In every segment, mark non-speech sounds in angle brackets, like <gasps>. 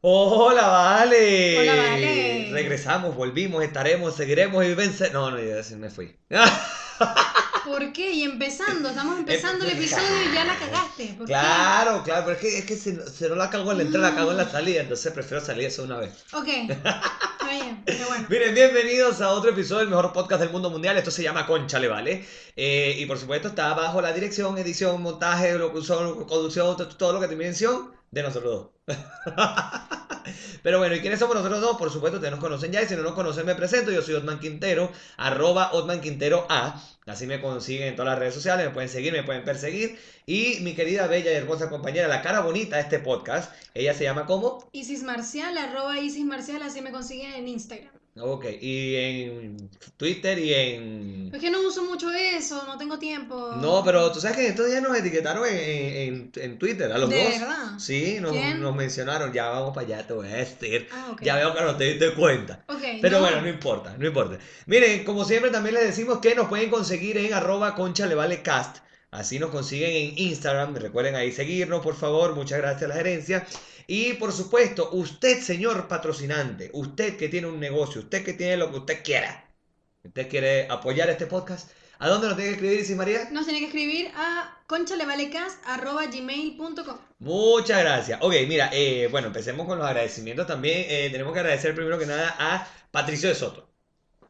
Hola, vale. Hola, Vale. Regresamos, volvimos, estaremos, seguiremos y vence. No, no, ya me fui. <laughs> ¿Por qué? Y empezando, estamos empezando el episodio y ya la <laughs> cagaste. ¿Por claro, claro, pero es que, es que se, se no la cago en la entrada, la cago en la salida, entonces prefiero salir eso una vez. qué? Ok, está bien, pero bueno. <laughs> Miren, bienvenidos a otro episodio del mejor podcast del mundo mundial. Esto se llama Conchale, ¿vale? Eh, y por supuesto está bajo la dirección, edición, montaje, locución, conducción, to- todo lo que tiene mención de nosotros dos. <laughs> Pero bueno, ¿y quiénes somos nosotros dos? Por supuesto, ustedes nos conocen ya y si no nos conocen me presento. Yo soy Otman Quintero, arroba Otman Quintero A. Así me consiguen en todas las redes sociales, me pueden seguir, me pueden perseguir. Y mi querida, bella y hermosa compañera, la cara bonita de este podcast, ella se llama como... Isis Marcial, arroba Isis Marcial, así me consiguen en Instagram. Ok, y en Twitter y en... Es que no uso mucho eso, no tengo tiempo. No, pero tú sabes que estos días nos etiquetaron en, en- en Twitter, a los ¿De dos. verdad? Sí, nos, ¿Quién? nos mencionaron, ya vamos para allá, te voy a decir. Ah, ok. Ya veo que no te diste cuenta. Ok, Pero no. bueno, no importa, no importa. Miren, como siempre también les decimos que nos pueden conseguir en arroba concha le vale cast. Así nos consiguen en Instagram. Recuerden ahí seguirnos, por favor. Muchas gracias a la gerencia. Y por supuesto, usted, señor patrocinante, usted que tiene un negocio, usted que tiene lo que usted quiera, usted quiere apoyar este podcast, ¿a dónde nos tiene que escribir, Isis María? Nos tiene que escribir a conchalevalecast.gmail.com Muchas gracias. Ok, mira, eh, bueno, empecemos con los agradecimientos también. Eh, tenemos que agradecer primero que nada a Patricio de Soto,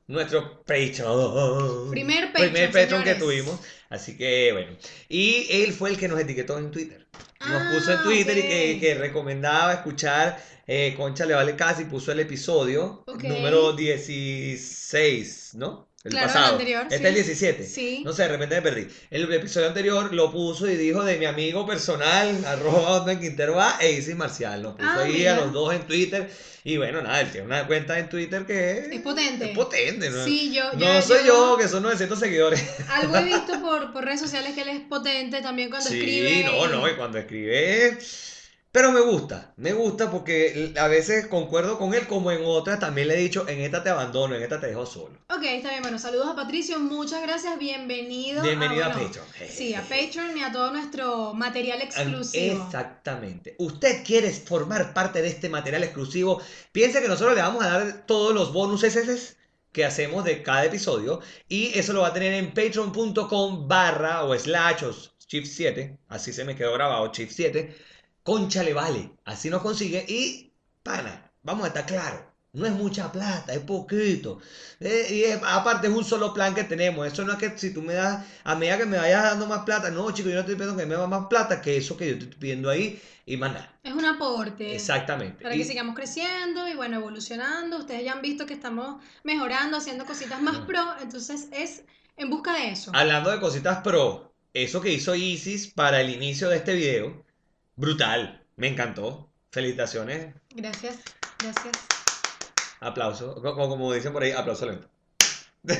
nuestro Patreon. Primer Patreon, Primer Patreon que tuvimos. Así que bueno. Y él fue el que nos etiquetó en Twitter. Nos Ah, puso en Twitter y que, que recomendaba escuchar eh, Concha le vale casi. Puso el episodio número 16, ¿no? El Claro, el pasado. anterior, Este sí. es el 17. Sí. No sé, de repente me perdí. El episodio anterior lo puso y dijo de mi amigo personal, arroba Otman Quintero A, e Isis Marcial. Nos puso Ah, ahí mira. a los dos en Twitter. Y bueno, nada, él tiene una cuenta en Twitter que Es potente. Es potente, ¿no? Sí, yo, no ya- soy yo, que son 900 seguidores. Algo he <laughs> visto por, por redes sociales que él es potente también cuando sí, escribe. no, no, y cuando escribe. Pero me gusta, me gusta porque a veces concuerdo con él, como en otras también le he dicho, en esta te abandono, en esta te dejo solo. Ok, está bien. Bueno, saludos a Patricio. Muchas gracias. Bienvenido. Bienvenido a bueno, Patreon. Sí, a Patreon y a todo nuestro material exclusivo. Exactamente. Usted quiere formar parte de este material exclusivo, piensa que nosotros le vamos a dar todos los bonus SS que hacemos de cada episodio y eso lo va a tener en patreon.com barra o slash o shift 7, así se me quedó grabado, shift 7, concha le vale, así nos consigue y pana, vamos a estar claros. No es mucha plata, es poquito. Eh, y es- aparte es un solo plan que tenemos. Eso no es que si tú me das, a medida que me vayas dando más plata, no, chicos, yo no estoy pidiendo que me das más plata que eso que yo te estoy pidiendo ahí y más nada. Es un aporte. Exactamente. Para Y- que sigamos creciendo y bueno, evolucionando. Ustedes ya han visto que estamos mejorando, haciendo cositas más pro. Entonces es en busca de eso. Hablando de cositas pro, eso que hizo Isis para el inicio de este video, brutal, me encantó. Felicitaciones, Gracias, gracias. aplauso, co- co- como dicen por ahí, aplauso lento. <laughs>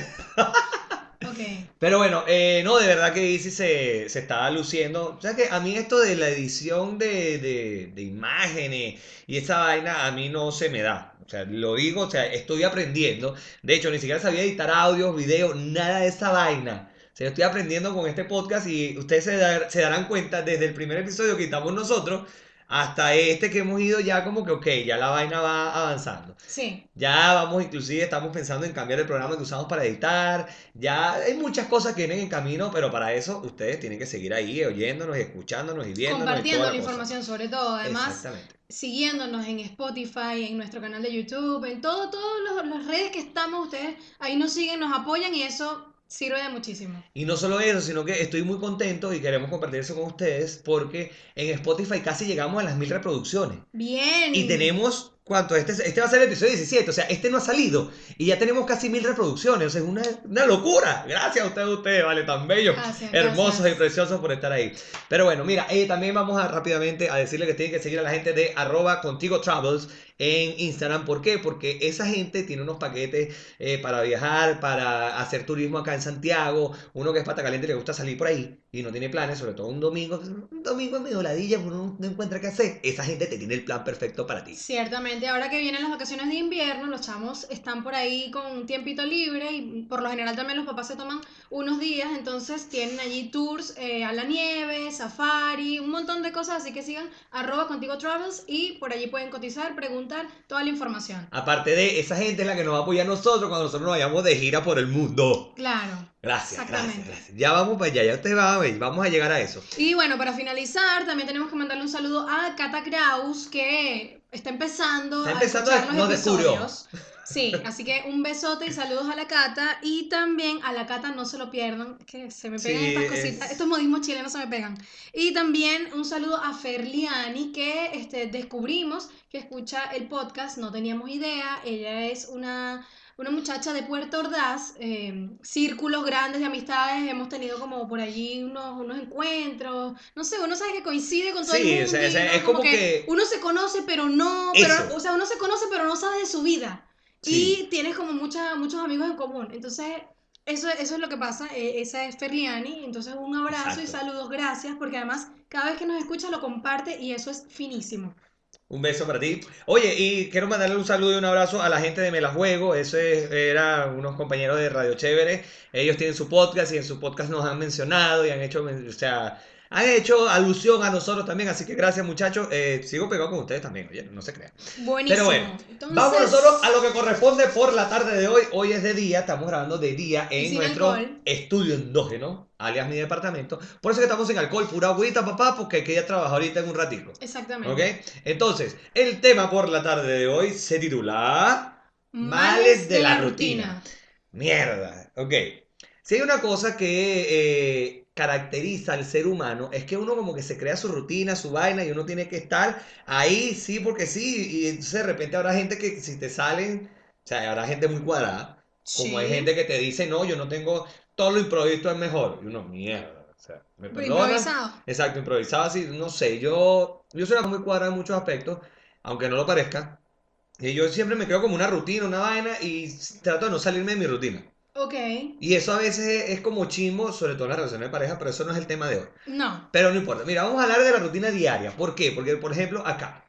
Ok. Pero bueno, eh, no, de verdad que Isis se, se estaba luciendo. O sea que a mí esto de la edición de, de, de imágenes y esa vaina a mí no se me da. O sea, lo digo, o sea, estoy aprendiendo. De hecho, ni siquiera sabía editar audios, videos, nada de esa vaina. Sea, yo estoy aprendiendo con este podcast y ustedes se, dar- se darán cuenta desde el primer episodio que estamos nosotros hasta este que hemos ido ya como que, ok, ya la vaina va avanzando. Sí. Ya vamos, inclusive estamos pensando en cambiar el programa que usamos para editar. Ya hay muchas cosas que vienen en camino, pero para eso ustedes tienen que seguir ahí oyéndonos escuchándonos y viéndonos. y Compartiendo toda la información sobre todo. Además, Exactamente. siguiéndonos en Spotify, en nuestro canal de YouTube, en todo, todas las redes que estamos, ustedes ahí nos siguen, nos apoyan y eso sirve de muchísimo. Y no solo eso, sino que estoy muy contento y queremos compartir eso con ustedes porque en Spotify casi llegamos a las mil reproducciones. Bien. Y tenemos ¿Cuánto? Este, este va a ser el episodio 17, o sea, este no ha salido y ya tenemos casi mil reproducciones, o sea, es una, una locura. Gracias a ustedes, ustedes, vale, tan bellos, Gracias, hermosos gracias. y preciosos por estar ahí. Pero bueno, mira, eh, también vamos a rápidamente a decirle que tienen que seguir a la gente de arroba contigo travels en Instagram. ¿Por qué? Porque esa gente tiene unos paquetes eh, para viajar, para hacer turismo acá en Santiago. Uno que es pata caliente le gusta salir por ahí y no tiene planes, sobre todo un domingo. Un domingo es medio ladilla, uno no encuentra qué hacer. Esa gente te tiene el plan perfecto para ti. Ciertamente, ahora que vienen las vacaciones de invierno, los chamos están por ahí con un tiempito libre y por lo general también los papás se toman unos días, entonces tienen allí tours eh, a la nieve, safari, un montón de cosas, así que sigan arroba contigo travels y por allí pueden cotizar, preguntar toda la información. Aparte de esa gente es la que nos va a apoyar a nosotros cuando nosotros nos vayamos de gira por el mundo. Claro. Gracias, Exactamente. gracias. Ya vamos para allá, ya ustedes van a ver, vamos a llegar a eso. Y bueno, para finalizar, también tenemos que mandarle un saludo a Cata Kraus, que está empezando, Está empezando a a- escuchar los nos descubrió. <laughs> Sí, así que un besote y saludos a la Cata. Y también a la Cata no se lo pierdan, que se me pegan Sí, estas es- cositas, estos modismos chilenos se me pegan. Y también un saludo a Ferliani, que este, descubrimos que escucha el podcast, no teníamos idea. Ella es una una muchacha de Puerto Ordaz, eh, círculos grandes de amistades, hemos tenido como por allí unos, unos encuentros, no sé, uno sabe que coincide con todo Sí, el o sea, mundo, o sea, y es como que- uno se conoce pero no, pero, Eso. o sea, uno se conoce pero no sabe de su vida Sí. y tienes como mucha, muchos amigos en común, entonces eso, eso es lo que pasa, eh, esa es Ferliani, entonces un abrazo y saludos, gracias, porque además cada vez que nos escucha lo comparte y eso es finísimo. Un beso para ti. Oye, y quiero mandarle un saludo y un abrazo a la gente de Me la Juego. Eso es- era unos compañeros de Radio Chévere. Ellos tienen su podcast y en su podcast nos han mencionado y han hecho, o sea, han hecho alusión a nosotros también. Así que gracias, muchachos. Eh, sigo pegado con ustedes también, oye, no se crean. Buenísimo. Pero bueno, Entonces, Vamos nosotros a lo que corresponde por la tarde de hoy. Hoy es de día, estamos grabando de día en nuestro alcohol. estudio endógeno, alias mi departamento. Por eso que estamos sin alcohol, pura agüita, papá, porque hay que ir a trabajar ahorita en un ratico. Exactamente. ¿Ok? Entonces, el tema por la tarde de hoy se titula Males de la rutina. Mierda. Ok. Si hay una cosa que eh, caracteriza al ser humano es que uno como que se crea su rutina, su vaina y uno tiene que estar ahí, sí, porque sí. Y entonces de repente habrá gente que si te salen, o sea, habrá gente muy cuadrada. Como hay gente que te dice, no, yo no tengo, todo lo improvisto es mejor. Y uno, mierda. O sea, me improvisado. Exacto, improvisado así, no sé, yo, yo soy muy cuadrada en muchos aspectos, aunque no lo parezca. Y yo siempre me creo como una rutina, una vaina, y trato de no salirme de mi rutina. Ok. Y eso a veces es, como chimbo, sobre todo en las relaciones de pareja, pero eso no es el tema de hoy. No. Pero no importa. Mira, vamos a hablar de la rutina diaria. ¿Por qué? Porque, por ejemplo, acá,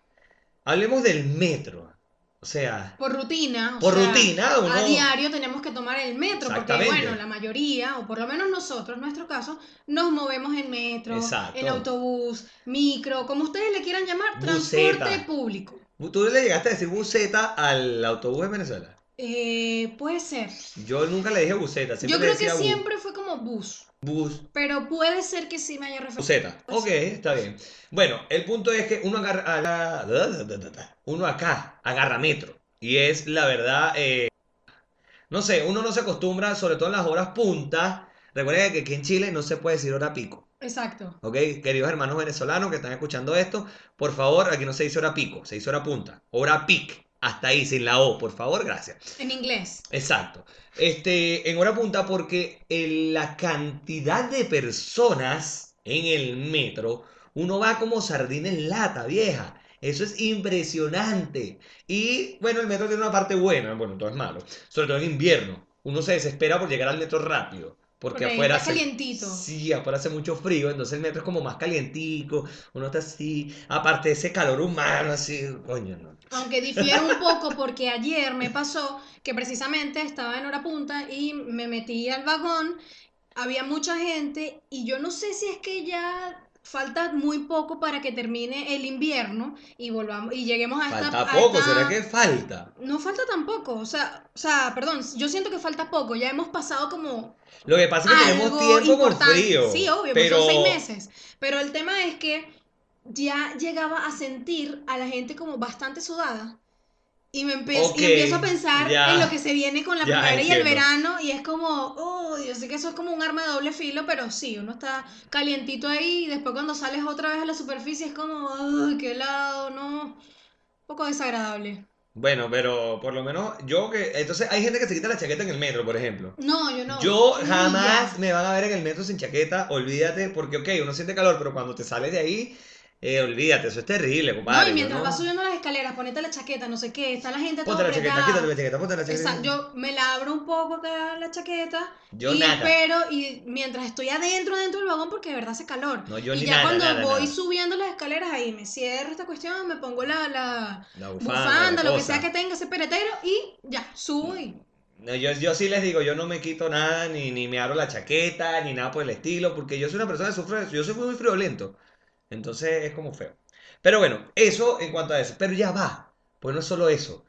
hablemos del metro. O sea, Por rutina. o por sea, rutina, uno... A diario tenemos que tomar el metro, porque bueno, la mayoría, o por lo menos nosotros, en nuestro caso, nos movemos en metro, Exacto. en autobús, micro, como ustedes le quieran llamar, transporte público. ¿Tú le llegaste a decir buseta al autobús en Venezuela? Eh, puede ser. Yo nunca le dije buseta, siempre Yo le creo que bu- siempre fue como bus, bus. pero puede ser que sí me haya referido. Buseta. Pues Ok, está bien. Bueno, el punto es que uno agarra, agarra- uno acá agarra metro. Y es la verdad, eh, no sé, uno no se acostumbra, sobre todo en las horas puntas. Recuerden que aquí en Chile no se puede decir hora pico. Exacto. ¿Ok? Queridos hermanos venezolanos que están escuchando esto, por favor, aquí no se dice hora pico, se dice hora punta. Hora pic. Hasta ahí, sin la O, por favor, gracias. En inglés. Exacto. Este, en hora punta porque en la cantidad de personas en el metro, uno va como sardina en lata, vieja. Eso es impresionante. Y bueno, el metro tiene una parte buena, bueno, todo es malo, sobre todo en invierno. Uno se desespera por llegar al metro rápido. Porque Porque afuera hace, calientito. sí, afuera hace mucho frío, entonces el metro es como más calientico, uno está así, aparte de ese calor humano, así, coño, no. Aunque difiere un <laughs> poco porque ayer me pasó que precisamente estaba en hora punta y me metí al vagón, había mucha gente y yo no sé si es que ya falta muy poco para que termine el invierno y volvamos y lleguemos a esta Falta a poco, esta- ¿será que falta? no falta tampoco, o sea, o sea, perdón, yo siento que falta poco, ya hemos pasado como Lo que pasa es que tenemos tiempo con importante. frío. Sí, obvio, pero son seis meses. Pero el tema es que ya llegaba a sentir a la gente como bastante sudada. Y me y empiezo a pensar ya. en lo que se viene con la primavera y el verano. Y es como, oh, yo sé que eso es como un arma de doble filo, pero sí, uno está calientito ahí. Y después cuando sales otra vez a la superficie es como, ay, qué helado, no. poco desagradable. Bueno, pero por lo menos yo que... Entonces hay gente que se quita la chaqueta en el metro, por ejemplo. No, yo no. Yo jamás me van a ver en el metro sin chaqueta, olvídate, porque ok, uno siente calor, pero cuando te sales de ahí, eh, olvídate, eso es terrible, No, compadre. y mientras vas subiendo las escaleras, ponete la chaqueta, no sé qué, está la gente Ponte toda la chaqueta, quítate la chaqueta, ponte la chaqueta. Exacto, yo me la abro un poco acá la chaqueta Yo y nada. espero y mientras estoy adentro dentro del vagón porque de verdad hace calor. No, yo y ni ya nada, cuando nada, voy subiendo las escaleras ahí me cierro esta cuestión, me pongo la, la La bufanda, bufanda, la lo que sea que tenga ese peretero y ya, subo y No, yo, yo sí les digo, yo no me quito nada, ni, ni me abro la chaqueta, ni nada por el estilo, porque yo soy una persona que sufre, yo soy muy friolento. Entonces es como feo. Pero bueno, eso en cuanto a eso. Pero ya va, pues no es solo eso.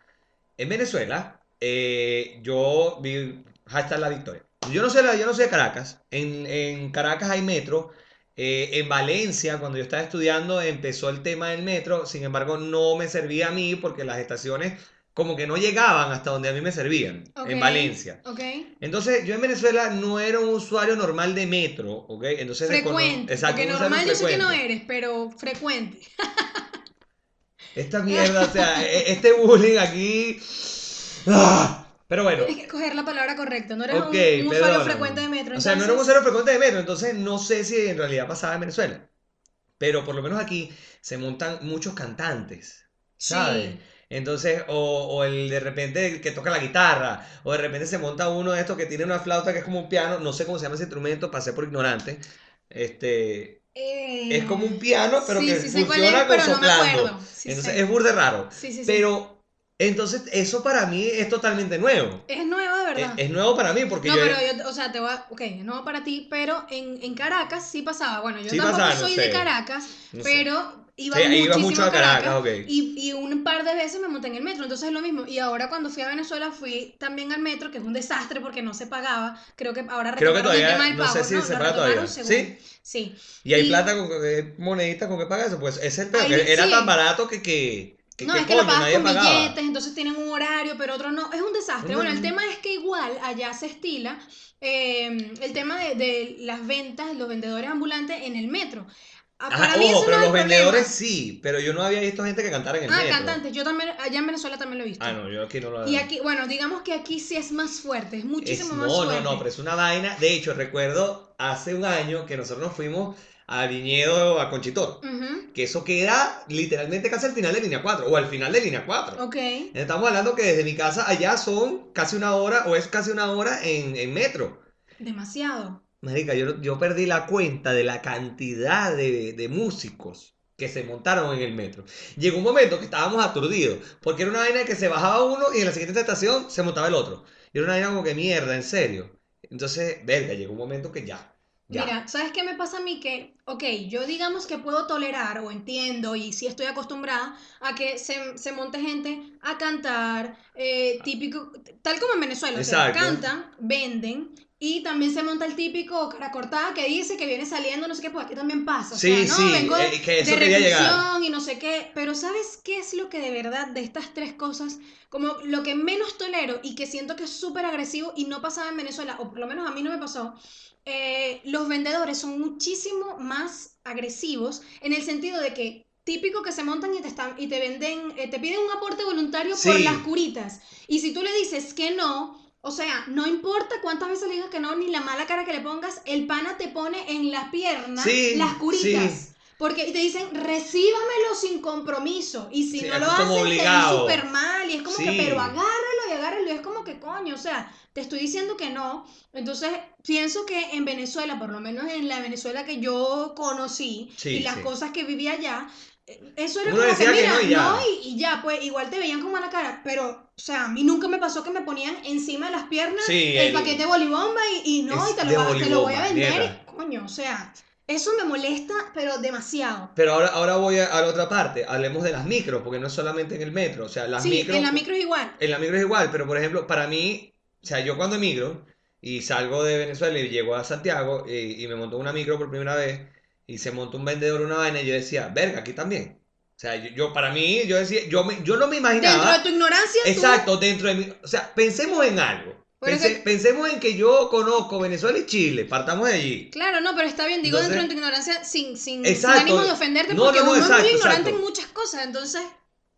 En Venezuela, eh, yo vi hashtag la victoria. Yo no la- yo no soy de Caracas. En, en Caracas hay metro. Eh, en Valencia, cuando yo estaba estudiando, empezó el tema del metro. Sin embargo, no me servía a mí porque las estaciones como que no llegaban hasta donde a mí me servían. En Valencia. Entonces, yo en Venezuela no era un usuario normal de metro, ¿ok? Entonces, Frecuente, Exacto, porque normal yo sé que no eres, pero frecuente. Esta mierda, o sea, e- este bullying aquí. ¡Ah! Pero bueno, Tienes que coger la palabra correcta, no eres un, un usuario frecuente de metro. O sea, no era un usuario frecuente de metro, entonces no sé si en realidad pasaba en Venezuela. Pero por lo menos aquí se montan muchos cantantes, ¿sabes? Sí. Entonces, o, o el de repente el que toca la guitarra, o de repente se monta uno de estos que tiene una flauta que es como un piano, no sé cómo se llama ese instrumento, pasé por ignorante. Este, Eh, es como un piano, pero sí, que sí funciona es, con pero no me soplando. acuerdo. Sí Entonces sé. es burde raro. Pero, entonces, eso para mí es totalmente nuevo. Es nuevo de verdad. es nuevo para mí porque no, yo... pero yo, o sea, te voy a, ok, es nuevo para ti, pero en, en Caracas sí pasaba. Bueno, yo Sí tampoco pasaba, no soy sé. de Caracas, No sé. pero iba Sí, muchísimo mucho a Caracas, ok. Y, y un par de veces me monté en el metro, entonces es lo mismo. Y ahora cuando fui a Venezuela fui también al metro, que es un desastre porque no se pagaba. Creo que ahora Creo que retomaron el todavía, tema del no pago, sé si ¿no? se paga todavía. según- ¿Sí? Sí. Y hay Y- plata con eh, moneditas con que pagas eso. Pues ese es el que era sí. tan barato que, que, que, No, que es que lo coño, pagas nadie con pagaba. billetes, entonces tienen un horario, pero otro no. Es un desastre. No, Bueno, el no. tema es que igual allá se estila eh, el tema de, de las ventas, los vendedores ambulantes en el metro. Ah, Ajá, Para mí ojo, eso pero no los vendedores sí, pero yo no había visto gente que cantara en el Ah, metro. cantantes. Yo también, allá en Venezuela también lo he visto. Ah, no, yo aquí no lo Y aquí, bueno, digamos que aquí sí es más fuerte, es Es- muchísimo no, más no, fuerte. no, pero es una vaina. De hecho, recuerdo hace un año que nosotros nos fuimos a Viñedo, a Conchitor. Que eso queda literalmente casi al final de línea 4, o al final de línea 4. Ok. Estamos hablando que desde mi casa allá son casi una hora, o es casi una hora en, en metro. Demasiado. Marica, yo, yo perdí la cuenta de la cantidad de, de músicos que se montaron en el metro. Llegó un momento que estábamos aturdidos, porque era una vaina que se bajaba uno y en la siguiente estación se montaba el otro. Y era una vaina como que mierda, en serio. Entonces, verga, llegó un momento que ya. Ya. Mira, ¿sabes qué me pasa a mí? Que, ok, yo digamos que puedo tolerar o entiendo y sí estoy acostumbrada a que se, se monte gente a cantar, eh, típico, tal como en Venezuela, o sea, cantan, venden y también se monta el típico cara cortada que dice que viene saliendo, no sé qué, pues aquí también pasa, o Sí, sea, sí, ¿no? Vengo eh, que eso de quería llegar. y no sé qué, pero ¿sabes qué es lo que de verdad de estas tres cosas, como lo que menos tolero y que siento que es súper agresivo y no pasaba en Venezuela, o por lo menos a mí no me pasó? Eh, los vendedores son muchísimo más agresivos en el sentido de que típico que se montan y te están y te venden, eh, te piden un aporte voluntario por las curitas. Y si tú le dices que no, o sea, no importa cuántas veces le digas que no, ni la mala cara que le pongas, el pana te pone en las piernas Sí, las curitas. sí. Porque te dicen, recíbamelo sin compromiso. Y si Sí, no lo como hacen, te ven obligado. súper mal. Y es como que, Sí. pero agárralo y agárralo. Y es como que, coño, o sea, te estoy diciendo que no. Entonces, pienso que en Venezuela, por lo menos en la Venezuela que yo conocí Sí, y las cosas que vivía allá, eh, eso era Uno como que, decía que mira, no y ya. no, y, y ya, pues igual te veían con mala cara. Pero, o sea, a mí nunca me pasó que me ponían encima de las piernas el, el- paquete de bolibomba y, y no, y te lo, te lo voy a vender. Y, coño, o sea, eso me molesta, pero demasiado. Pero ahora, ahora voy a, a la otra parte. Hablemos de las micros, porque no es solamente en el metro. O sea, las sí, micros. en la micro es igual. En la micro es igual, pero por ejemplo, para mí, o sea, yo cuando emigro y salgo de Venezuela y llego a Santiago y, y me monto una micro por primera vez y se montó un vendedor una vaina y yo decía, verga, aquí también. O sea, yo, yo- para mí, yo decía, yo, me, yo no me Dentro imaginaba. de tu ignorancia, tú- Exacto, dentro de mi. O sea, pensemos en algo. Pense- Pensemos en que yo conozco Venezuela y Chile, partamos de allí. Claro, no, pero está bien, digo Entonces- dentro de tu ignorancia sin, sin, sin ánimo de ofenderte, No, porque no, no, uno exacto, es muy ignorante exacto. en muchas cosas, entonces...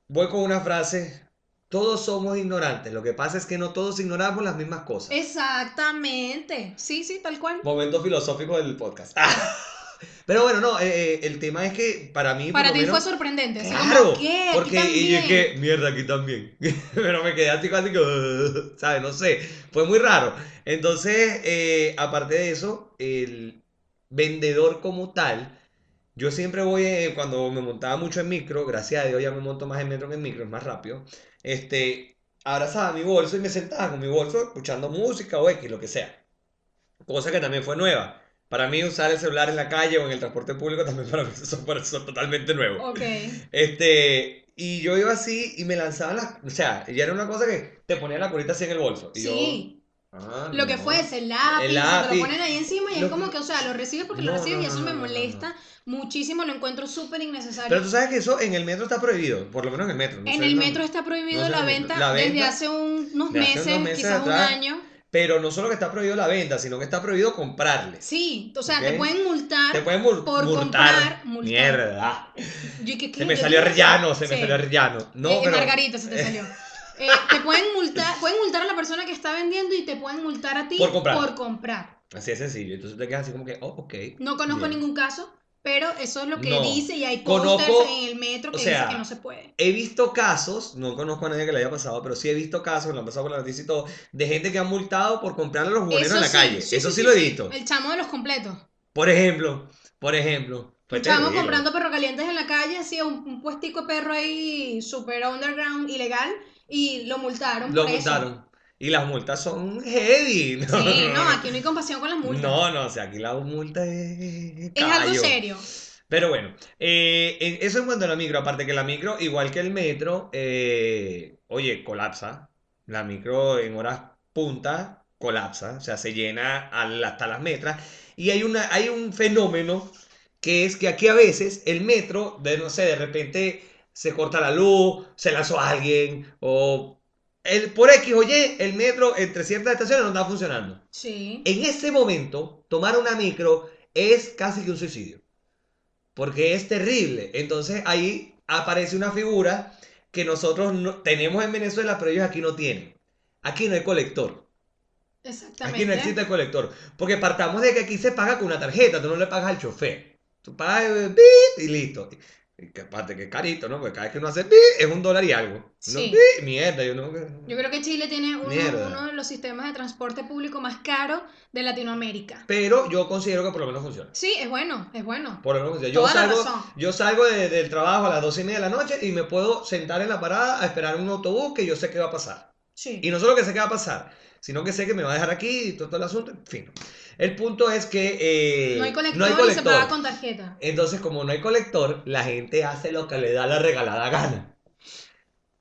voy con una frase. Todos somos ignorantes. Lo que pasa es que no todos ignoramos las mismas cosas. Exactamente. Sí, sí, tal cual. Momento filosófico del podcast. <laughs> Pero bueno, no, eh, eh, el tema es que para mí. Para ti fue menos- sorprendente. así Claro, ¿qué? Aquí porque y es que, mierda, aquí también. <laughs> Pero me quedé así casi que, <laughs> ¿sabes? No sé, fue muy raro. Entonces, eh, aparte de eso, el vendedor como tal, yo siempre voy, eh, cuando me montaba mucho en micro, gracias a Dios ya me monto más en metro que en micro, es más rápido, este, abrazaba mi bolso y me sentaba con mi bolso escuchando música o X, lo que sea. Cosa que también fue nueva. Para mí usar el celular en la calle o en el transporte público <laughs> también para mí eso fue eso totalmente nuevo. Ok. Este, y yo iba así y me lanzaban las, o sea, ya era una cosa que te ponía la curita así en el bolso. Y yo, Sí. ah, Lo que no. fuese, el lápiz, El lápiz. lo ponen ahí encima y Lo- es como que, o sea, lo recibes porque lo No, recibes y eso me molesta muchísimo, lo encuentro súper innecesario. Pero tú sabes que eso en el metro está prohibido, por lo menos en el metro. no en sé, el metro está prohibido la venta, desde hace un- unos hace meses, unos meses quizás un año. Pero no solo que está prohibido la venta, sino que está prohibido comprarles. Sí, o sea, te pueden multar. Te pueden mul- por multar. comprar, multar. Mierda. Yo, ¿qué- qué? Se me ¿Qué salió rellano, se me salió rellano. No, Eh, pero Margarita se te salió. Eh, te pueden multar, pueden multar a la persona que está vendiendo y te pueden multar a ti Por comprar. por comprar. así es sencillo. Entonces te quedas así como que, oh, ok. No conozco bien. ningún caso, pero eso es lo que No. dice y hay posters en el metro que o sea, dice que no se puede. He visto casos, no conozco a nadie que le haya pasado, pero sí he visto casos, lo han pasado por la noticia y todo, de gente que han multado por comprarle a los buhoneros en la sí, calle. Eso sí, lo he visto. El chamo de los completos. Por ejemplo, por ejemplo. terrible. comprando perro calientes en la calle, hacía un, un puestico de perro ahí super underground, ilegal, y lo multaron Lo por eso. Y las multas son heavy. No, Sí, no, aquí no hay compasión con las multas. No, no, o sea, aquí la multa es. es algo serio. Pero bueno, eh, eso en cuanto a la micro, aparte que la micro, igual que el metro, eh, oye, colapsa. La micro en horas punta colapsa, o sea, se llena hasta las metras. Y hay, una, hay un fenómeno que es que aquí a veces el metro, de no sé, de repente se corta la luz, se lanzó alguien, o el, por X o Y, el metro entre ciertas estaciones no está funcionando. Sí. En ese momento, tomar una micro es casi que un suicidio. Porque es terrible. Entonces ahí aparece una figura que nosotros no- tenemos en Venezuela, pero ellos aquí no tienen. Aquí no hay colector. Exactamente. Aquí no existe colector. Porque partamos de que aquí se paga con una tarjeta, tú no le pagas al chofer. Tú pagas eh, y listo. Y que aparte que es carito, ¿no? Porque cada vez que uno hace bip, es un dólar y algo. Uno, Sí. bip, mierda, yo no. Yo creo que Chile tiene uno, uno de los sistemas de transporte público más caros de Latinoamérica. Pero yo considero que por lo menos funciona. Sí, es bueno, es bueno. Por lo menos funciona. Yo Toda la salgo, razón. yo salgo de- del trabajo a las doce y media de la noche y me puedo sentar en la parada a esperar un autobús que yo sé que va a pasar. Sí. Y no solo que sé que va a pasar, sino que sé que me va a dejar aquí y todo, todo el asunto. En fin. El punto es que eh, no hay colector no hay y se paga con tarjeta. Entonces, como no hay colector, la gente hace lo que le da la regalada gana.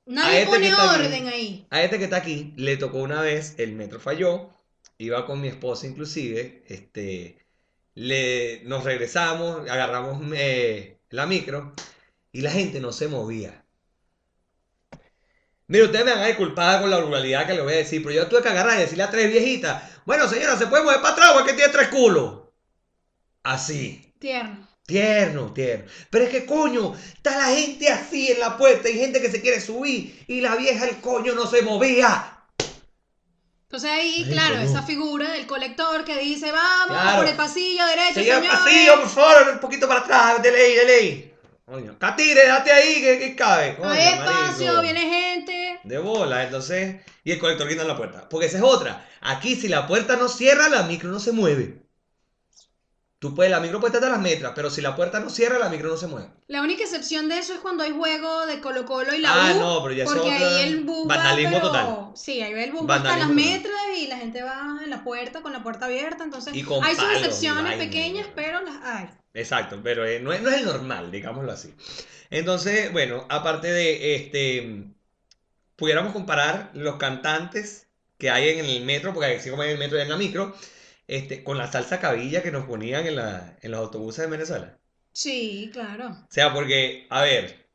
Nadie este pone aquí. orden ahí. A este que está aquí le tocó una vez, el metro falló, iba con mi esposa inclusive, este, le, nos regresamos, agarramos eh, la micro y la gente no se movía. Mire, ustedes me van a disculpar con la ruralidad que le voy a decir, pero yo tuve que agarrar y decirle a tres viejitas, bueno señora, ¿se puede mover para atrás o es que tiene tres culos? Así. Tierno. Tierno, tierno. Pero es que coño, está la gente así en la puerta, hay gente que se quiere subir y la vieja el coño no se movía. Entonces ahí, claro, esa figura del colector que dice, vamos Claro. por el pasillo derecho, Señor señores. pasillo, por favor, un poquito para atrás, de ley, de ley. Coño, Catire, date ahí que, que cabe. Coño, Hay espacio, viene gente. De bola, entonces. Y el colector guinda en la puerta. Porque esa es otra. Aquí, si la puerta no cierra, la micro no se mueve. Tú puedes, la micro puede estar a las metras, pero si la puerta no cierra, la micro no se mueve. La única excepción de eso es cuando hay juego de Colo Colo y la Ah, U. no, pero ya Porque es ahí el bus va, vandalismo pero- total. Sí, ahí el bus va hasta las metras y la gente va en la puerta con la puerta abierta. Entonces, Y con hay sus excepciones pequeñas, ¿no? pero las hay. Exacto, pero eh, no, es, no es el normal, digámoslo así. Entonces, bueno, aparte de este, pudiéramos comparar los cantantes que hay en el metro, porque así como hay en el metro y en la micro, este, con la salsa cabilla que nos ponían en, la, en los autobuses de Venezuela. Sí, claro. O sea, porque, a ver,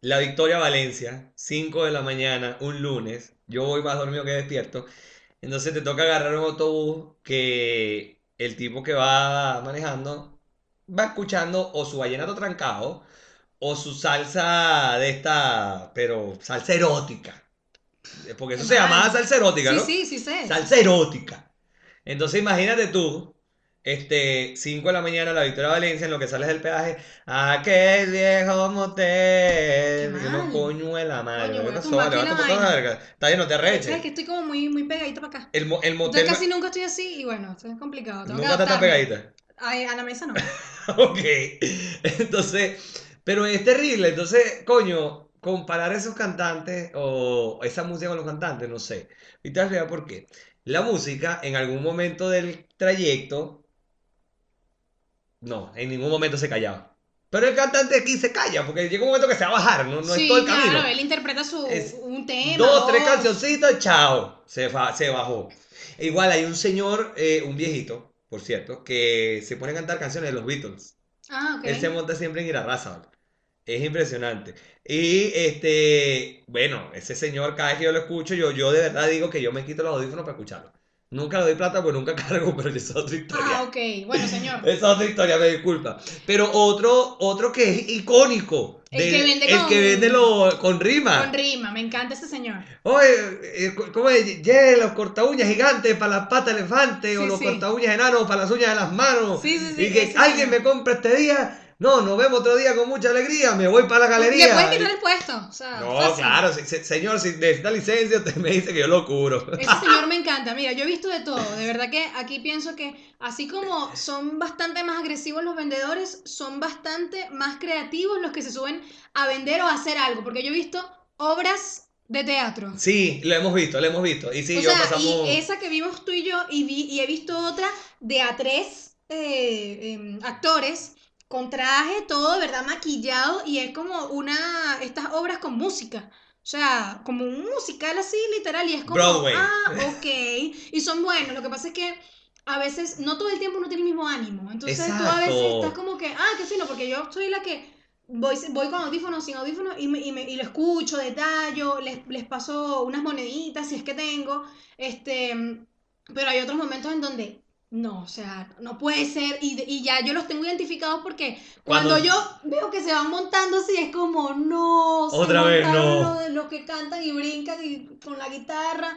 la Victoria Valencia, 5 de la mañana, un lunes, yo voy más dormido que despierto, entonces te toca agarrar un autobús que el tipo que va manejando va escuchando o su vallenato trancado o su salsa de esta, pero salsa erótica. Porque eso se llamaba salsa erótica, Sí, ¿no? sí, sí sé. Salsa erótica. Entonces imagínate tú, este, 5 de la mañana, la Victoria Valencia, en lo que sales del peaje, aquel viejo motel. Qué mal. coño de la madre, Coño, ¿qué voy a pasó? tumbar aquí Levanta la un poco la vaina. verga. Está bien, no te ¿Sabes arreches. que estoy como muy, muy pegadita para acá? El, el Yo motel casi nunca estoy así y bueno, esto es complicado. Tengo nunca que está tan adaptarme. pegadita. Ay, a la mesa no. <laughs> Ok. Entonces, pero es terrible. Entonces, coño, comparar esos cantantes o esa música con los cantantes, no sé. Y te voy a por qué. La música, en algún momento del trayecto, no, en ningún momento se callaba. Pero el cantante aquí se calla, porque llega un momento que se va a bajar, no, no es todo el claro, camino. él interpreta su, Es un tema. Dos, tres cancioncitas, chao. Se, se bajó. E igual hay un señor, eh, un viejito, por cierto, que se pone a cantar canciones de los Beatles. Ah, ok. Él se monta siempre en Irarrázaval. Es impresionante. Y este, bueno, ese señor, cada vez que yo lo escucho, yo, yo de verdad digo que yo me quito los audífonos para escucharlo. Nunca le doy plata porque nunca <laughs> cargo, pero esa es otra historia. Ah, ok. Bueno, señor. Esa es otra historia, me disculpa. Pero otro, otro que es icónico. El que vende el con- que vende lo, con rima. Con rima, me encanta ese señor. Oye, eh, ¿cómo es? Yeah, los corta uñas gigantes para las patas de elefante o los sí. corta uñas enanos para las uñas de las manos. Sí, sí, sí, Y que alguien me compra este día. No, nos vemos otro día con mucha alegría. Me voy para la galería. Le puedes quitar el puesto. O sea, No, fácil. claro, se- se- señor, si necesita licencia, usted me dice que yo lo cubro. Ese señor me encanta. Mira, yo he visto de todo. De verdad que aquí pienso que así como son bastante más agresivos los vendedores, son bastante más creativos los que se suben a vender o a hacer algo. Porque yo he visto obras de teatro. Sí, lo hemos visto, lo hemos visto. Y sí, o yo sea, pasamos. y esa que vimos tú y yo, y, vi, y he visto otra de a tres eh, em, actores con traje, todo verdad maquillado, y es como una, estas obras con música. O sea, como un musical así, literal, y es como, Broadway. ah, <laughs> ok, y son buenos. Lo que pasa es que a veces, no todo el tiempo uno tiene el mismo ánimo. Entonces tú a veces estás como que, ah, qué fino, porque yo soy la que voy, voy con audífonos, sin audífonos, y, me, y, me- y lo escucho, detallo, les, les paso unas moneditas si es que tengo, este, pero hay otros momentos en donde no, o sea, no puede ser, y, de- y ya yo los tengo identificados porque cuando, Cuando- yo veo que se van montando así, es como, no, se Otra vez montaron no. Lo, de- lo que cantan y brincan y con la guitarra,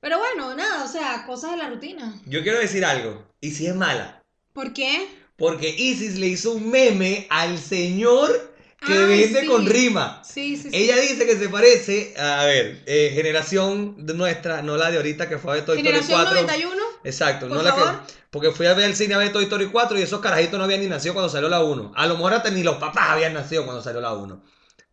pero bueno, nada, o sea, cosas de la rutina. Yo quiero decir algo. Y si es mala. ¿Por qué? Porque Isis le hizo un meme al señor que Ay, vende sí. con rima. Sí, sí, sí. Ella dice que se parece, a ver, eh, generación de nuestra, no la de ahorita que fue a ver Toy Story Generación 4. 91. Exacto, por no la que. Porque fui a ver el cine a ver Toy Story 4 y esos carajitos no habían ni nacido cuando salió la 1. A lo mejor hasta ni los papás habían nacido cuando salió la 1.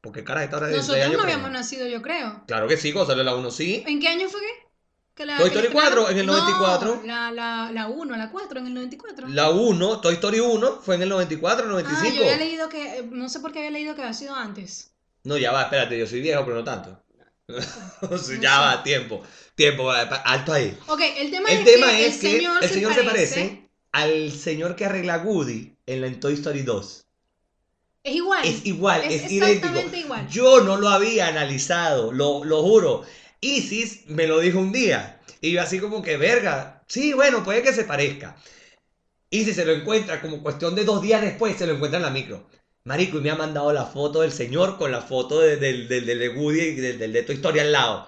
Porque carajito ahora de 16 Nosotros no habíamos nacido, yo creo. Claro que sí, cuando salió la 1 sí. ¿En qué año fue que? que la, Toy Story la 4 estrenaron? en el No, 94. la, la, la 1, la 4 en el 94. La 1, Toy Story 1, fue en el 94, ah, 95. yo había leído que, eh, no sé por qué había leído que había sido antes. No, ya va, espérate, yo soy viejo, pero no tanto. <laughs> Ya va, tiempo. Tiempo, alto ahí. Ok, el tema El es tema que es el que señor, el se, señor parece, se parece al señor que arregla Woody en la Toy Story 2. Es igual. Es igual, es, es idéntico. igual. Yo no lo había analizado, lo, lo juro. Isis me lo dijo un día. Y yo así como que, verga, sí, bueno, puede que se parezca. Isis se lo encuentra como cuestión de dos días después, se lo encuentra en la micro. Marico, y me ha mandado la foto del señor con la foto de- del, del, del de Woody y del, de Toy Story al lado.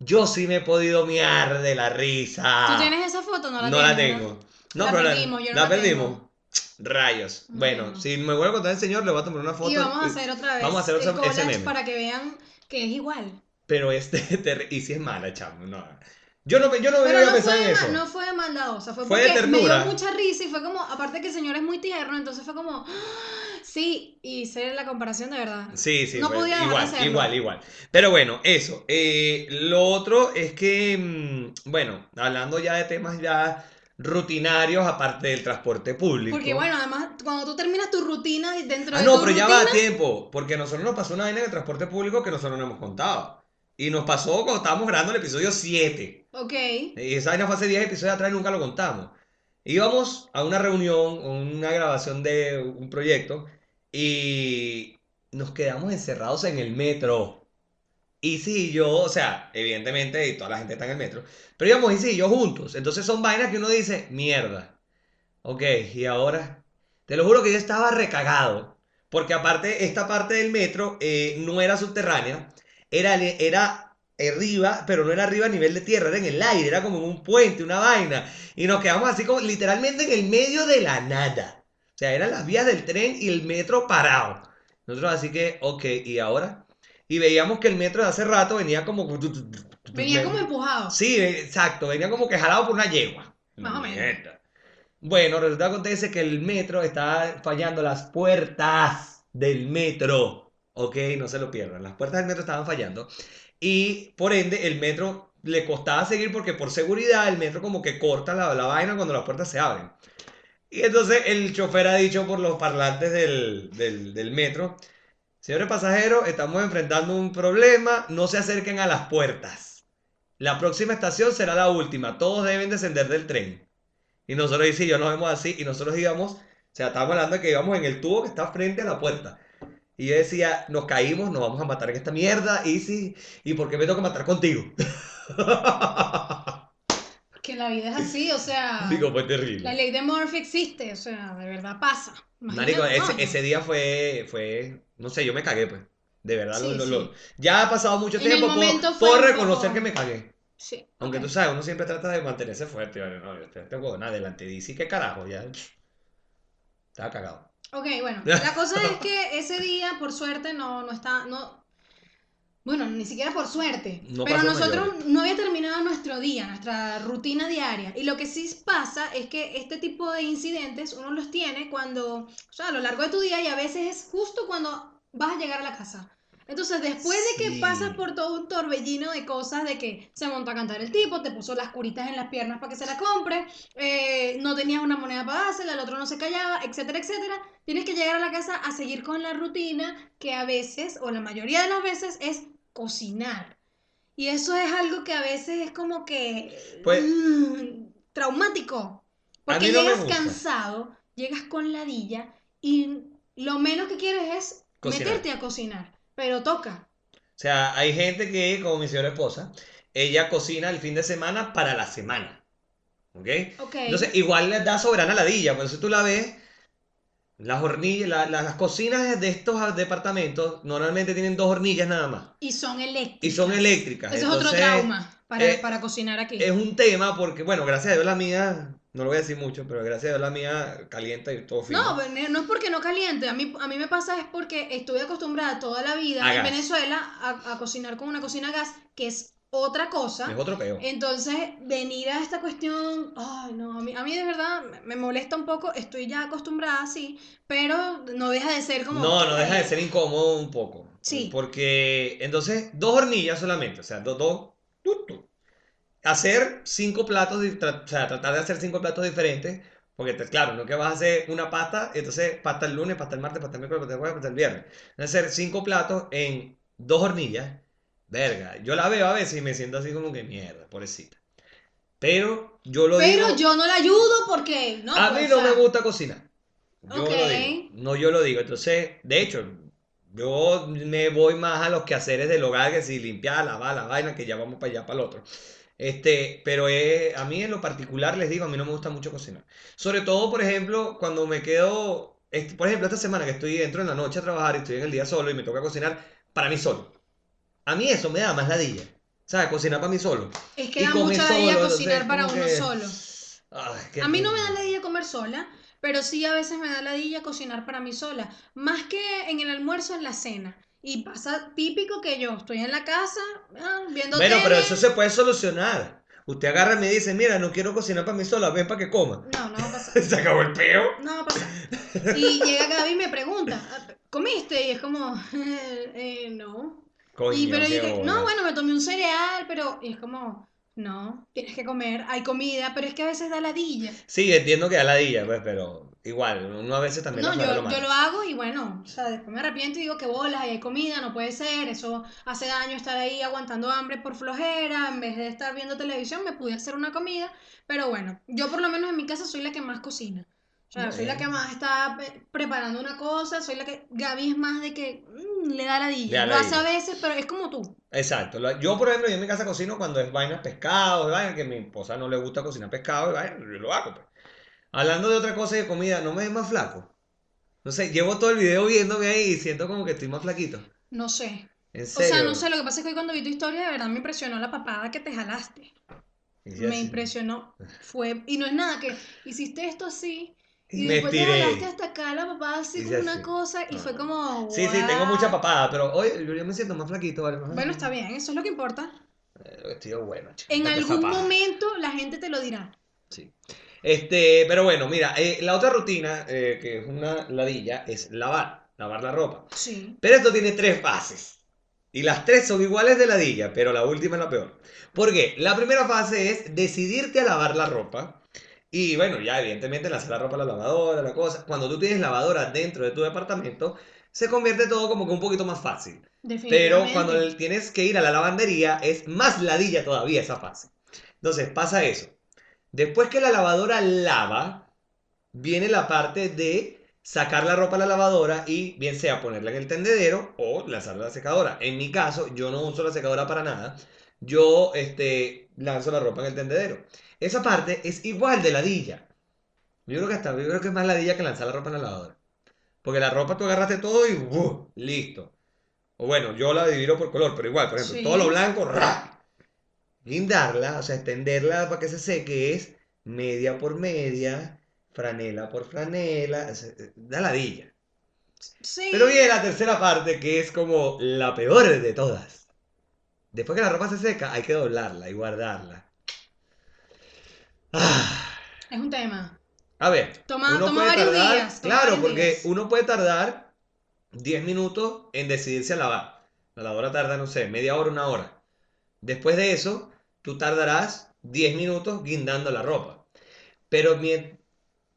Yo sí me he podido miar de la risa. ¿Tú tienes esa foto? No la No la tengo. No, La pero la, perdimos, yo no la la perdimos. tengo. Rayos. No Bueno, si me vuelvo a contar el señor, le voy a tomar una foto. Y vamos a hacer otra vez Vamos a hacer el ese meme. para que vean que es igual. Pero este, <laughs> y si es mala, chamo, no. Yo no, yo no Pero no fue, en de eso. no fue de maldadosa, fue, Fue de porque me ternura. dio mucha risa y fue como, aparte que el señor es muy tierno, entonces fue como, ¡ah! <gasps> sí, y hice la comparación de verdad. Sí, sí, No podía de igual, hacerlo. igual, igual. Pero bueno, eso. Eh, lo otro es que, mm, bueno, hablando ya de temas ya rutinarios, aparte del transporte público. Porque bueno, además, cuando tú terminas tu rutina dentro Ah, de no, tu pero ya va a tiempo, porque a nosotros nos pasó una vaina en el transporte público que nosotros no hemos contado. Y nos pasó cuando estábamos grabando el episodio 7. Ok, Y esa vaina fue hace 10 episodios atrás y nunca lo contamos. Íbamos a una reunión, una grabación de un proyecto y nos quedamos encerrados en el metro. Y sí, yo, o sea, evidentemente, y toda la gente está en el metro, pero íbamos y sí, yo juntos. Entonces son vainas que uno dice, mierda. Ok, y ahora, te lo juro que yo estaba recagado. Porque aparte, esta parte del metro eh, no era subterránea, era, era arriba, pero no era arriba a nivel de tierra, era en el aire, era como en un puente, una vaina. Y nos quedamos así como literalmente en el medio de la nada. O sea, eran las vías del tren y el metro parado. Nosotros así que, ok, ¿y ahora? Y veíamos que el metro de hace rato venía como... Venía como empujado. Sí, exacto, venía como que jalado por una yegua. Más o menos. Bueno, resulta que acontece que el metro está fallando las puertas del metro. Ok, no se lo pierdan. Las puertas del metro estaban fallando. Y por ende, el metro le costaba seguir porque por seguridad el metro como que corta la, la vaina cuando las puertas se abren. Y entonces el chofer ha dicho por los parlantes del, del, metro, señores pasajeros, estamos enfrentando un problema, no se acerquen a las puertas. La próxima estación será la última, todos deben descender del tren. Y nosotros, y si yo nos vemos así, y nosotros íbamos, o sea, estábamos hablando de que íbamos en el tubo que está frente a la puerta. Y yo decía, nos caímos, nos vamos a matar en esta mierda, y sí, ¿y por qué me tengo que matar contigo? <laughs> Que la vida es así, o sea. Digo, fue La terrible. ley de Murphy existe, o sea, de verdad pasa. Marico, ese, ese día fue, fue, no sé, yo me cagué, pues. De verdad, lo- Sí, lo- sí. lo- ya ha pasado mucho En tiempo, puedo, puedo reconocer poco- que me cagué. Sí. Aunque ok. tú sabes, uno siempre trata de mantenerse fuerte. ¿vale? No, yo este, este huevón adelante dice, ¿qué carajo? Ya. Estaba cagado. Ok, bueno, <laughs> la cosa es que ese día, por suerte, no, no está, no, bueno, ni siquiera por suerte, No pero nosotros no había terminado nuestro día, nuestra rutina diaria, y lo que sí pasa es que este tipo de incidentes uno los tiene cuando, o sea, a lo largo de tu día y a veces es justo cuando vas a llegar a la casa. Entonces, después de que pasas por todo un torbellino de cosas, de que se montó a cantar el tipo, te puso las curitas en las piernas para que se la compre, eh, no tenías una moneda para dársela, el otro no se callaba, etcétera, etcétera, tienes que llegar a la casa a seguir con la rutina que a veces, o la mayoría de las veces, es cocinar. Y eso es algo que a veces es como que Pues- mm, traumático. Porque no llegas cansado, llegas con ladilla y lo menos que quieres es Cocinar. meterte a cocinar. Pero toca. O sea, hay gente que, como mi señora esposa, ella cocina el fin de semana para la semana. ¿Ok? Ok. Entonces, igual le da soberana ladilla. Por eso tú la ves, las hornillas, la- la- las cocinas de estos departamentos normalmente tienen dos hornillas nada más. y son eléctricas. Y son eléctricas. Eso es otro trauma para, eh, para cocinar aquí. Es un tema porque, bueno, gracias a Dios la mía, no lo voy a decir mucho, pero gracias a Dios la mía calienta y todo fino. No, pero no es porque no caliente. A mí, a mí me pasa es porque estuve acostumbrada toda la vida A en gas. Venezuela a, a cocinar con una cocina a gas, que es otra cosa. Es otro peo. Entonces, venir a esta cuestión, ay, no, a mí, a mí de verdad me- molesta un poco, estoy ya acostumbrada, sí, pero no deja de ser como... No, no deja de ser incómodo un poco. Sí. Porque, entonces, dos hornillas solamente, o sea, dos, dos. Hacer cinco platos, o sea, tratar de hacer cinco platos diferentes, porque, te- claro, no que vas a hacer una pasta, entonces pasta el lunes, pasta el martes, pasta el miércoles, pasta el jueves, pasta el viernes. Hacer cinco platos en dos hornillas, verga. Yo la veo a veces y me siento así como que mierda, pobrecita. Pero yo lo Pero digo. yo no la ayudo porque, no, A pues, mí no me gusta cocinar. Yo lo digo. No, yo lo digo. Entonces, de hecho, yo me voy más a los quehaceres del hogar, que si limpiar, lavar, la vaina, que ya vamos para allá, para el otro. Este, pero es- a mí en lo particular, les digo, a mí no me gusta mucho cocinar. Sobre todo, por ejemplo, cuando me quedo, este, por ejemplo, esta semana que estoy dentro en la noche a trabajar y estoy en el día solo y me toca cocinar para mí solo. A mí eso me da más ladilla. ¿Sabes? Cocinar para mí solo. Es que y da mucha solo, cocinar entonces, para uno que- solo. Ay, A mí no me da ladilla comer sola, pero sí a veces me da ladilla cocinar para mí sola. Más que en el almuerzo, en la cena. Y pasa típico que yo estoy en la casa ah, viendo Bueno, pero eso se puede solucionar. Usted agarra y me dice, mira, no quiero cocinar para mí sola, ven para que coma. No, no va a pasar. <laughs> Se acabó el peo. No va a pasar. Y llega Gaby y me pregunta, "Ah, ¿comiste? Y es como, <laughs> eh, no. Coño, Y pero dije, no, bueno, me tomé un cereal, pero y es como, no, tienes que comer, hay comida, pero es que a veces da ladilla. Sí, entiendo que da ladilla, pues, pero igual, uno a veces también No, la juega yo, lo yo lo hago y bueno, o sea, después me arrepiento y digo que bolas, ahí hay comida, no puede ser, eso hace daño estar ahí aguantando hambre por flojera, en vez de estar viendo televisión me pude hacer una comida, pero bueno, yo por lo menos en mi casa soy la que más cocina. O sea, soy la que más está eh, preparando una cosa, soy la que... Gaby es más de que mm, le da Le ladilla. da Lo hace a veces, pero es como tú. Exacto. lo- Yo, por ejemplo, yo en mi casa cocino cuando es vainas pescados, vainas que a mi esposa no le gusta cocinar pescado, y vaina, yo lo hago, pues. Hablando de otra cosa y de comida, ¿no me ves más flaco? No sé, llevo todo el video viéndome ahí y siento como que estoy más flaquito. No sé. En O serio. sea, no sé, lo que pasa es que hoy cuando vi tu historia, de verdad me impresionó la papada que te jalaste. Me así. impresionó. Fue, y no es nada que hiciste esto así. Y Y me después te jalaste hasta acá la papada así como una así. cosa y No, fue no. como. Sí, sí, tengo mucha papada, pero hoy yo me siento más flaquito, ¿vale? Más- Bueno, está bien, eso es lo que importa. Eh, Estoy bueno, chico, En algún momento la gente te lo dirá. Sí. Este, pero bueno, mira, eh, la otra rutina, eh, que es una ladilla, es lavar, lavar la ropa. Sí. Pero esto tiene tres fases. Y las tres son iguales de ladilla, pero la última es la peor. ¿Por qué? La primera fase es decidirte a lavar la ropa. Y bueno, ya evidentemente lanzar la ropa a la lavadora, la cosa. Cuando tú tienes lavadora dentro de tu departamento, se convierte todo como que un poquito más fácil. Pero Definitivamente. cuando el- tienes que ir a la lavandería, es más ladilla todavía esa fase. Entonces, pasa eso. Después que la lavadora lava, viene la parte de sacar la ropa a la lavadora y bien sea ponerla en el tendedero o lanzarla a la secadora. En mi caso, yo no uso la secadora para nada. Yo este, lanzo la ropa en el tendedero. Esa parte es igual de ladilla. Yo creo que hasta, yo creo que es más ladilla que lanzar la ropa en la lavadora. Porque la ropa tú agarraste todo y ¡buh! listo. O bueno, yo la divido por color, pero igual, por ejemplo, Sí. todo lo blanco, ¡ra! Guindarla, o sea, extenderla para que se seque es media por media, franela por franela, da ladilla. Sí. Pero viene la tercera parte que es como la peor de todas. Después que la ropa se seca, hay que doblarla y guardarla. Ah, Es un tema. A ver, Toma- uno toma puede varios tardar, días, toma claro, varios porque días. uno puede tardar 10 minutos en decidirse a lavar. La lavadora tarda, no sé, media hora, una hora. Después de eso, tú tardarás 10 minutos guindando la ropa. Pero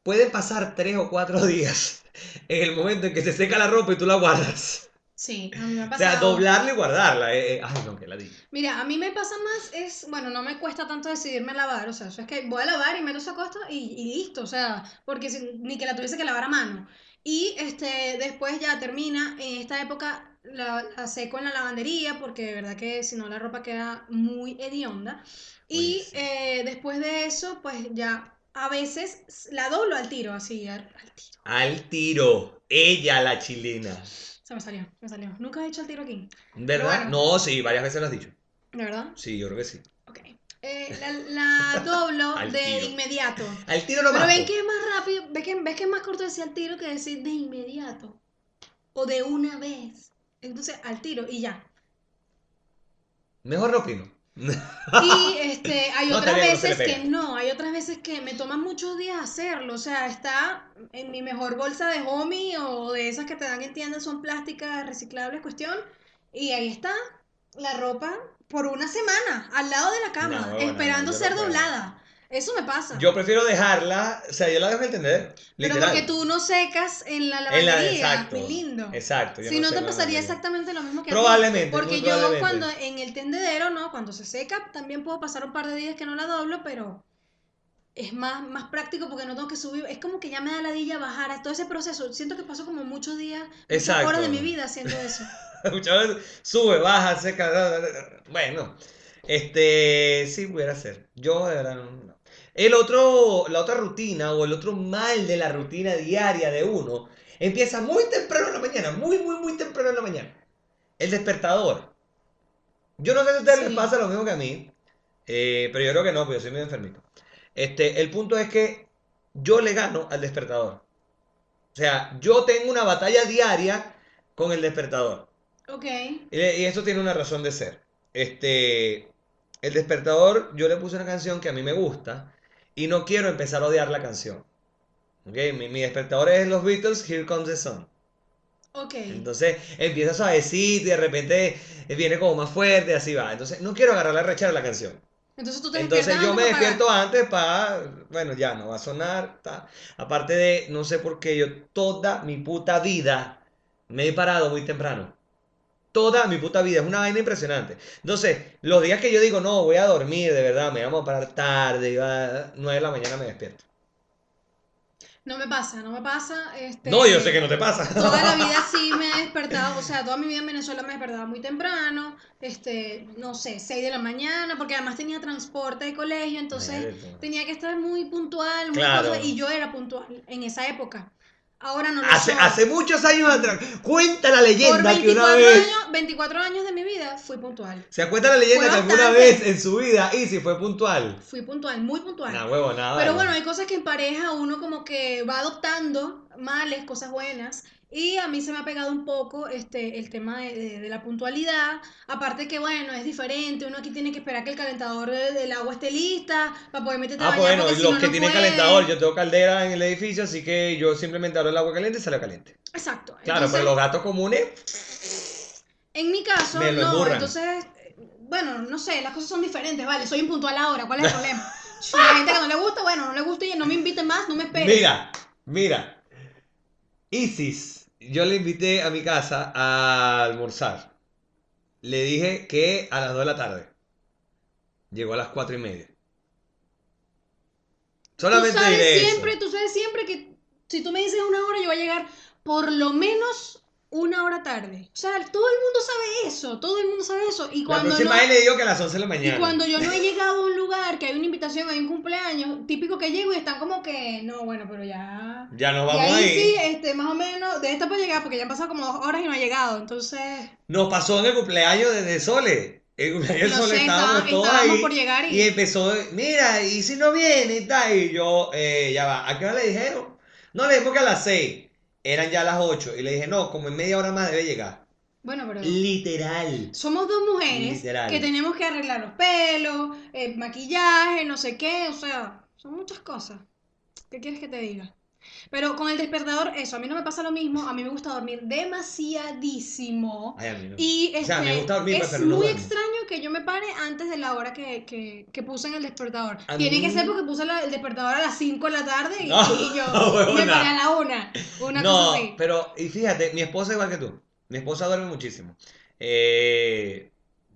pueden pasar 3 o 4 <laughs> días en el momento en que se seca la ropa y tú la guardas. Sí, a mí me ha O sea, doblarla y guardarla. eh, eh, Ay, no, que la di. Mira, a mí me pasa más, es, bueno, no me cuesta tanto decidirme a lavar, o sea, eso es que voy a lavar y meto esa costa y, y listo, o sea, porque si- ni que la tuviese que lavar a mano. Y este, después ya termina, en esta época la, la seco en la lavandería, porque de verdad que si no la ropa queda muy hedionda. Y sí. eh, después de eso, pues ya a veces la doblo al tiro, así, al, al tiro. Al tiro. Ella, la chilena. Se me salió, me salió. Nunca he hecho el tiro aquí, ¿Verdad? bueno. No, sí, varias veces lo has dicho. ¿de verdad? Sí, yo creo que sí. Ok. Eh, la, la doblo <laughs> de tiro. inmediato. Al tiro no Pero ven que es más rápido, ves que, ves que es más corto decir al tiro que decir de inmediato. O de una vez. Entonces, al tiro y ya. Mejor no opino. Y este, <laughs> hay No, otras no veces que no, hay otras veces que me toman muchos días hacerlo. O sea, está en mi mejor bolsa de homie o de esas que te dan en tiendas, son plásticas reciclables, cuestión. Y ahí está la ropa por una semana, al lado de la cama, No, esperando ser doblada. Eso me pasa. Yo prefiero dejarla, o sea, yo la dejo en el tendedero. Pero Literal. porque tú no secas en la En la- lavandería, exacto. mi lindo. Exacto. Si no te la pasaría exactamente lo mismo que a ti. Probablemente, Porque muy yo cuando en el tendedero, ¿no? Cuando se seca, también puedo pasar un par de días que no la doblo, pero es más, más práctico porque no tengo que subir. Es como que ya me da ladilla bajar a todo ese proceso. Siento que paso como muchos días, muchas horas de mi vida haciendo eso. <laughs> Muchas veces sube, baja, seca. Bueno, este sí pudiera ser. Yo de verdad no. El otro, la otra rutina o el otro mal de la rutina diaria de uno empieza muy temprano en la mañana, muy, muy, muy temprano en la mañana. El despertador. Yo no sé si a ustedes les pasa lo mismo que a mí, eh, pero yo creo que no, porque yo soy medio enfermito. Este, el punto es que yo le gano al despertador. O sea, yo tengo una batalla diaria con el despertador. Ok. Y, y esto tiene una razón de ser. Este, el despertador, yo le puse una canción que a mí me gusta y no quiero empezar a odiar la canción. ¿Ok? Mi, mi despertador es los Beatles, Here Comes the Sun. Ok. Entonces empieza suavecito y de repente viene como más fuerte, así va. Entonces no quiero agarrar la rechera la canción. Entonces tú te Entonces yo me antes para despierto antes para, bueno, ya no va a sonar. ta. Aparte de, no sé por qué, yo toda mi puta vida me he parado muy temprano. Toda mi puta vida, es una vaina impresionante. Entonces, los días que yo digo, no, voy a dormir, de verdad, me vamos a parar tarde, va, 9 de la mañana me despierto. No me pasa, no me pasa. Este, No, yo sé que no te pasa. <laughs> Toda la vida sí me he despertado, o sea, toda mi vida en Venezuela me despertaba muy temprano, este, no sé, 6 de la mañana, porque además tenía transporte de colegio, entonces tenía que estar muy puntual, muy Claro. y yo era puntual en esa época. Ahora no lo Hace, soy. hace muchos años atrás. Cuenta la Por leyenda que una 24 vez. años, 24 años de mi vida fui puntual. ¿Se cuenta la leyenda que alguna vez en su vida Easy fue puntual? Fui puntual, muy puntual. Nah, huevo, nada. Pero bueno, hay cosas que en pareja uno como que va adoptando males, cosas buenas. Y a mí se me ha pegado un poco este, el tema de, de- de la puntualidad. Aparte que, bueno, es diferente. Uno aquí tiene que esperar que el calentador de- del agua esté lista para poder meterte a Ah, bañar. bueno, porque si los que no tienen puede. calentador, yo tengo caldera en el edificio, así que yo simplemente abro el agua caliente y sale caliente. Exacto. Claro, Entonces, pero los gatos comunes, En mi caso, Me lo no. emburran. Entonces, bueno, no sé, las cosas son diferentes. Vale, soy impuntual ahora. ¿Cuál es el problema? <laughs> La gente que no le gusta, bueno, no le gusta y no me inviten más, no me esperen. Mira, mira. Isis, yo le invité a mi casa a almorzar. Le dije que a las 2 de la tarde. Llegó a las 4 y media. Solamente tú sabes diré eso. siempre, tú sabes siempre que si tú me dices una hora, yo voy a llegar por lo menos una hora tarde. O sea, todo el mundo sabe eso, todo el mundo sabe eso. Y La cuando, próxima no, vez le digo que a las 11 de la y mañana. cuando yo no he <laughs> llegado a un lugar, que hay una invitación, hay un cumpleaños, típico que llego y están como que, no, bueno, pero ya... Ya nos Y vamos ahí ahí. sí, este, más o menos, de esta para llegar, porque ya han pasado como dos horas y no ha llegado, entonces... Nos pasó en el cumpleaños de, de Sole. El cumpleaños de No Sole sé, estábamos estaba- todos estábamos ahí. por llegar y... Y empezó, mira, y si no viene y tal. Y yo, eh, ya va, ¿a qué hora le dijeron? No, le dijimos que a las 6. Eran ya las 8. Y le dije, no, como en media hora más debe llegar. Bueno, pero... Literal. Somos dos mujeres Literal. que tenemos que arreglar los pelos, eh, maquillaje, no sé qué, o sea, son muchas cosas. ¿Qué quieres que te diga? Pero con el despertador, eso, a mí no me pasa lo mismo, a mí me gusta dormir demasiadísimo. Ay, a mí no. Y O sea, me este, gusta dormir, es pero no muy duermo. extraño que yo me pare antes de la hora que, que, que puse en el despertador. A Tiene que ser porque puse la- el despertador a las 5 de la tarde y, No, y yo <laughs> me huevona. paré a la 1. Una no, cosa así. pero, y fíjate, mi esposa igual que tú. Mi esposa duerme muchísimo. Eh,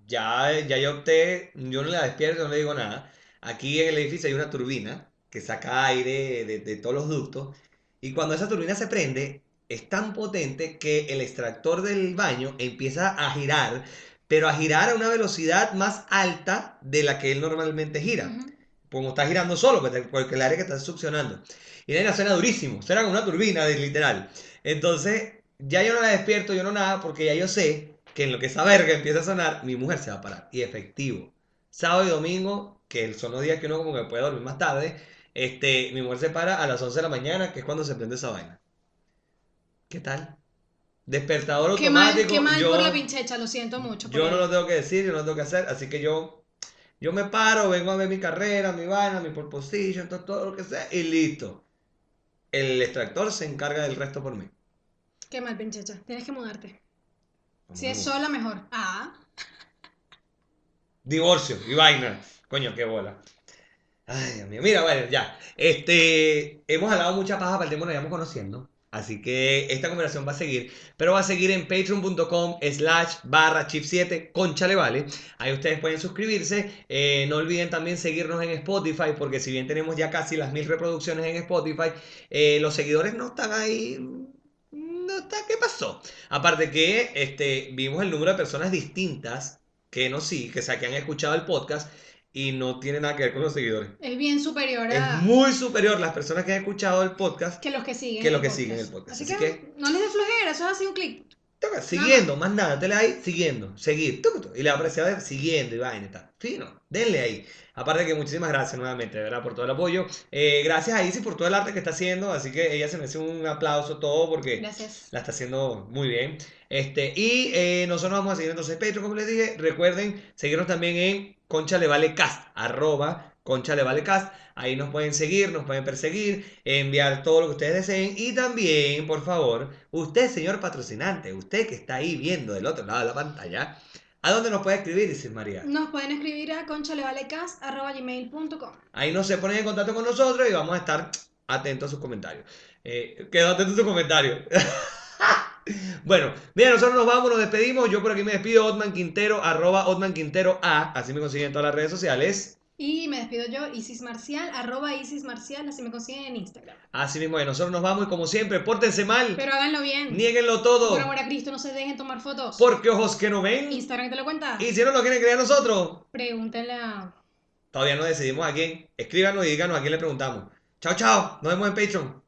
ya, ya yo opté, yo no la despierto, no le digo nada. Aquí en el edificio hay una turbina que saca aire de, de todos los ductos. Y cuando esa turbina se prende, es tan potente que el extractor del baño empieza a girar, pero a girar a una velocidad más alta de la que él normalmente gira Ujú. como está girando solo, porque porque el aire que está succionando. Y la suena durísimo, suena como una turbina, literal. Entonces, ya yo no la despierto, yo no nada, porque ya yo sé que en lo que esa verga empieza a sonar, mi mujer se va a parar. Y efectivo. Sábado y domingo, que son los días que uno como que puede dormir más tarde, este, mi mujer se para a las 11 de la mañana, que es cuando se prende esa vaina. ¿Qué tal? Despertador Qué mal, automático. qué mal yo, por la pinchecha, lo siento mucho. yo no lo tengo que decir, yo no lo tengo que hacer, así que yo, yo me paro, vengo a ver mi carrera, mi vaina, mi pole position, todo, todo lo que sea, y listo. El extractor se encarga del resto por mí. Qué mal, pinchecha. Tienes que mudarte. Vamos Si es sola, mejor. Ah. Divorcio y vaina. Coño, qué bola. Ay, Dios mío. Mira, bueno, ya. Este, hemos hablado mucha paja para el tema, nos íbamos conociendo. Así que esta conversación va a seguir, pero va a seguir en patreon.com slash barra chip 7 conchale vale. Ahí ustedes pueden suscribirse. Eh, no olviden también seguirnos en Spotify, porque si bien tenemos ya casi las mil reproducciones en Spotify, eh, los seguidores no están ahí. No está, ¿qué pasó? Aparte que este, vimos el número de personas distintas que no sí, que, o que han escuchado el podcast y no tiene nada que ver con los seguidores. Es bien superior a Es muy superior las personas que han escuchado el podcast que los que siguen. que los que siguen el podcast. Así, Así que, que- no les dé flojera, eso es así un clic. Toca, siguiendo, más nada, te le ahí, siguiendo, seguir, y le aparece a ver, siguiendo y vaina y tal. Fino, denle ahí. Aparte que muchísimas gracias nuevamente, de ¿verdad? Por todo el apoyo. Eh, gracias a Isis por todo el arte que está haciendo, así que ella se merece un aplauso todo porque Gracias. la está haciendo muy bien. Este, y eh, nosotros vamos a seguir entonces Patreon, como les dije. Recuerden seguirnos también en Concha Le Vale Cast, arroba Concha Le Vale Cast. Ahí nos pueden seguir, nos pueden perseguir, enviar todo lo que ustedes deseen. Y también, por favor, usted, señor patrocinante, usted que está ahí viendo del otro lado de la pantalla, ¿a dónde nos puede escribir, Isis María? Nos pueden escribir a conchalevalecast.gmail.com Ahí nos se ponen en contacto con nosotros y vamos a estar atentos a sus comentarios. Eh, quedo atento a sus comentarios. <laughs> bueno, mira, nosotros nos vamos, nos despedimos. Yo por aquí me despido, Otman Quintero, arroba Otman Quintero A. Así me consiguen en todas las redes sociales. Y me despido yo, Isis Marcial, arroba Isis Marcial, así me consiguen en Instagram. Así mismo, es, nosotros nos vamos y como siempre, pórtense mal, Pero háganlo bien. niéguenlo todo, Por amor a Cristo, no se dejen tomar fotos. porque ojos que no ven. Instagram te lo cuenta. Y si no lo quieren creer a nosotros, Pregúntenle a... todavía no decidimos a quién. Escríbanos y díganos a quién le preguntamos. Chao, chao, nos vemos en Patreon.